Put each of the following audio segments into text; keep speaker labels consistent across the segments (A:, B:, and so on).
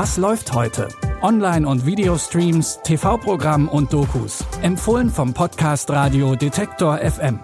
A: Was läuft heute? Online- und Videostreams, TV-Programm und Dokus. Empfohlen vom Podcast Radio Detektor FM.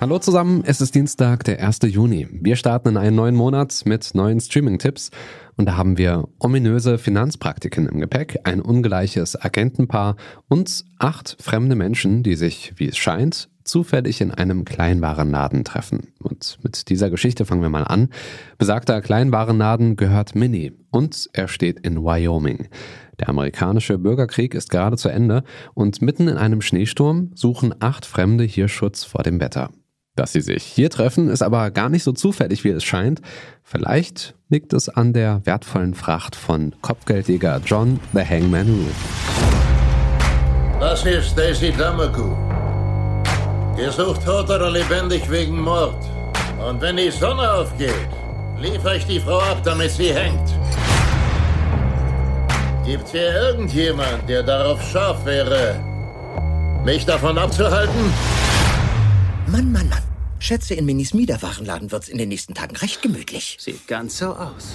B: Hallo zusammen, es ist Dienstag, der 1. Juni. Wir starten in einen neuen Monat mit neuen Streaming-Tipps und da haben wir ominöse Finanzpraktiken im Gepäck, ein ungleiches Agentenpaar und acht fremde Menschen, die sich, wie es scheint, zufällig in einem Kleinwarenladen treffen. Und mit dieser Geschichte fangen wir mal an. Besagter Kleinwarenladen gehört Minnie und er steht in Wyoming. Der amerikanische Bürgerkrieg ist gerade zu Ende und mitten in einem Schneesturm suchen acht Fremde hier Schutz vor dem Wetter. Dass sie sich hier treffen, ist aber gar nicht so zufällig, wie es scheint. Vielleicht liegt es an der wertvollen Fracht von Kopfgeldjäger John the Hangman Rule.
C: Das ist Stacy Damaku. Ihr sucht tot oder lebendig wegen Mord. Und wenn die Sonne aufgeht, liefere ich die Frau ab, damit sie hängt. Gibt's hier irgendjemand, der darauf scharf wäre, mich davon abzuhalten?
D: Mann, Mann, Mann. Schätze, in Minis Miederwarenladen wird's in den nächsten Tagen recht gemütlich.
E: Sieht ganz so aus.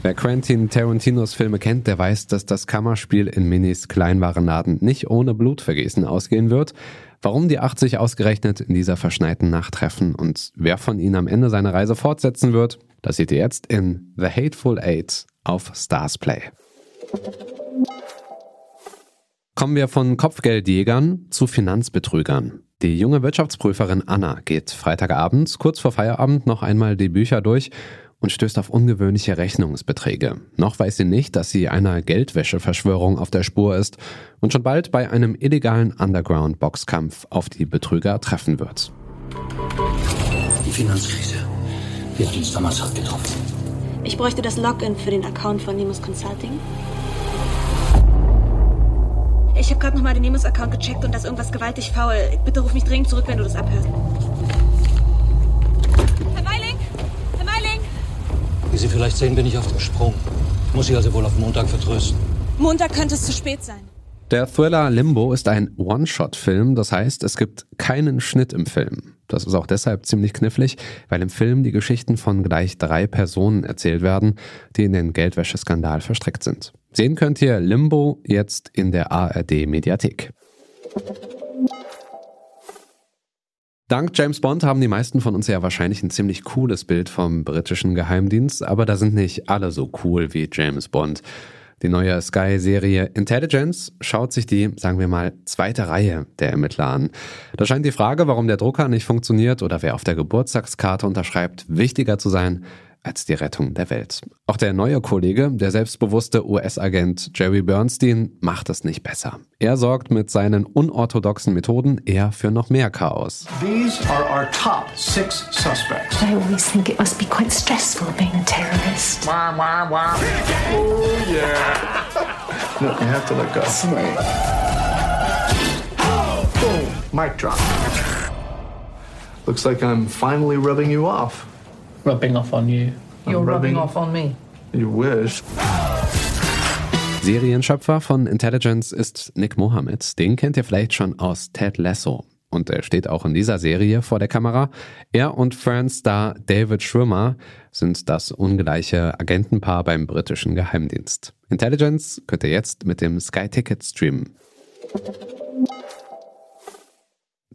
B: Wer Quentin Tarantinos Filme kennt, der weiß, dass das Kammerspiel in Minis Kleinwarenladen nicht ohne Blutvergießen ausgehen wird. Warum die 80 ausgerechnet in dieser verschneiten Nacht treffen und wer von ihnen am Ende seine Reise fortsetzen wird, das seht ihr jetzt in The Hateful Eight auf Stars Play. Kommen wir von Kopfgeldjägern zu Finanzbetrügern. Die junge Wirtschaftsprüferin Anna geht Freitagabend kurz vor Feierabend noch einmal die Bücher durch und stößt auf ungewöhnliche Rechnungsbeträge. Noch weiß sie nicht, dass sie einer Geldwäscheverschwörung auf der Spur ist und schon bald bei einem illegalen Underground-Boxkampf auf die Betrüger treffen wird.
E: Die Finanzkrise. Wir haben uns damals hart getroffen.
F: Ich bräuchte das Login für den Account von Nemus Consulting. Ich habe gerade nochmal den Nemus-Account gecheckt und da ist irgendwas gewaltig faul. Bitte ruf mich dringend zurück, wenn du das abhörst.
E: Wie Sie vielleicht sehen, bin ich auf dem Sprung. Muss Sie also wohl auf Montag vertrösten.
F: Montag könnte es zu spät sein.
B: Der Thriller Limbo ist ein One-Shot-Film, das heißt, es gibt keinen Schnitt im Film. Das ist auch deshalb ziemlich knifflig, weil im Film die Geschichten von gleich drei Personen erzählt werden, die in den Geldwäscheskandal verstrickt sind. Sehen könnt ihr Limbo jetzt in der ARD Mediathek. Dank James Bond haben die meisten von uns ja wahrscheinlich ein ziemlich cooles Bild vom britischen Geheimdienst, aber da sind nicht alle so cool wie James Bond. Die neue Sky-Serie Intelligence schaut sich die, sagen wir mal, zweite Reihe der Ermittler an. Da scheint die Frage, warum der Drucker nicht funktioniert oder wer auf der Geburtstagskarte unterschreibt, wichtiger zu sein als die Rettung der Welt. Auch der neue Kollege, der selbstbewusste US-Agent Jerry Bernstein, macht es nicht besser. Er sorgt mit seinen unorthodoxen Methoden eher für noch mehr Chaos.
G: These are our top six suspects.
H: I always think it must be quite stressful being a terrorist.
G: No, you have to let go. Boom. Mic drop. Looks like I'm finally rubbing you off.
I: Rubbing off on you.
J: You're rubbing
G: rubbing-
J: off on me.
G: You wish.
B: Serienschöpfer von Intelligence ist Nick Mohammed. Den kennt ihr vielleicht schon aus Ted Lasso. Und er steht auch in dieser Serie vor der Kamera. Er und Friends-Star David Schwimmer sind das ungleiche Agentenpaar beim britischen Geheimdienst. Intelligence könnt ihr jetzt mit dem Sky Ticket streamen.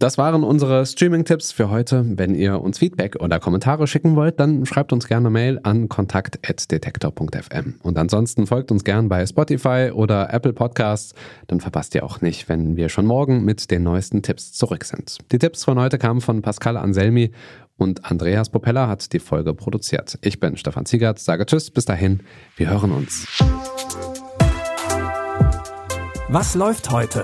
B: Das waren unsere Streaming-Tipps für heute. Wenn ihr uns Feedback oder Kommentare schicken wollt, dann schreibt uns gerne Mail an kontakt.detektor.fm. Und ansonsten folgt uns gern bei Spotify oder Apple Podcasts. Dann verpasst ihr auch nicht, wenn wir schon morgen mit den neuesten Tipps zurück sind. Die Tipps von heute kamen von Pascal Anselmi und Andreas Propeller hat die Folge produziert. Ich bin Stefan Ziegert, sage Tschüss, bis dahin, wir hören uns.
A: Was läuft heute?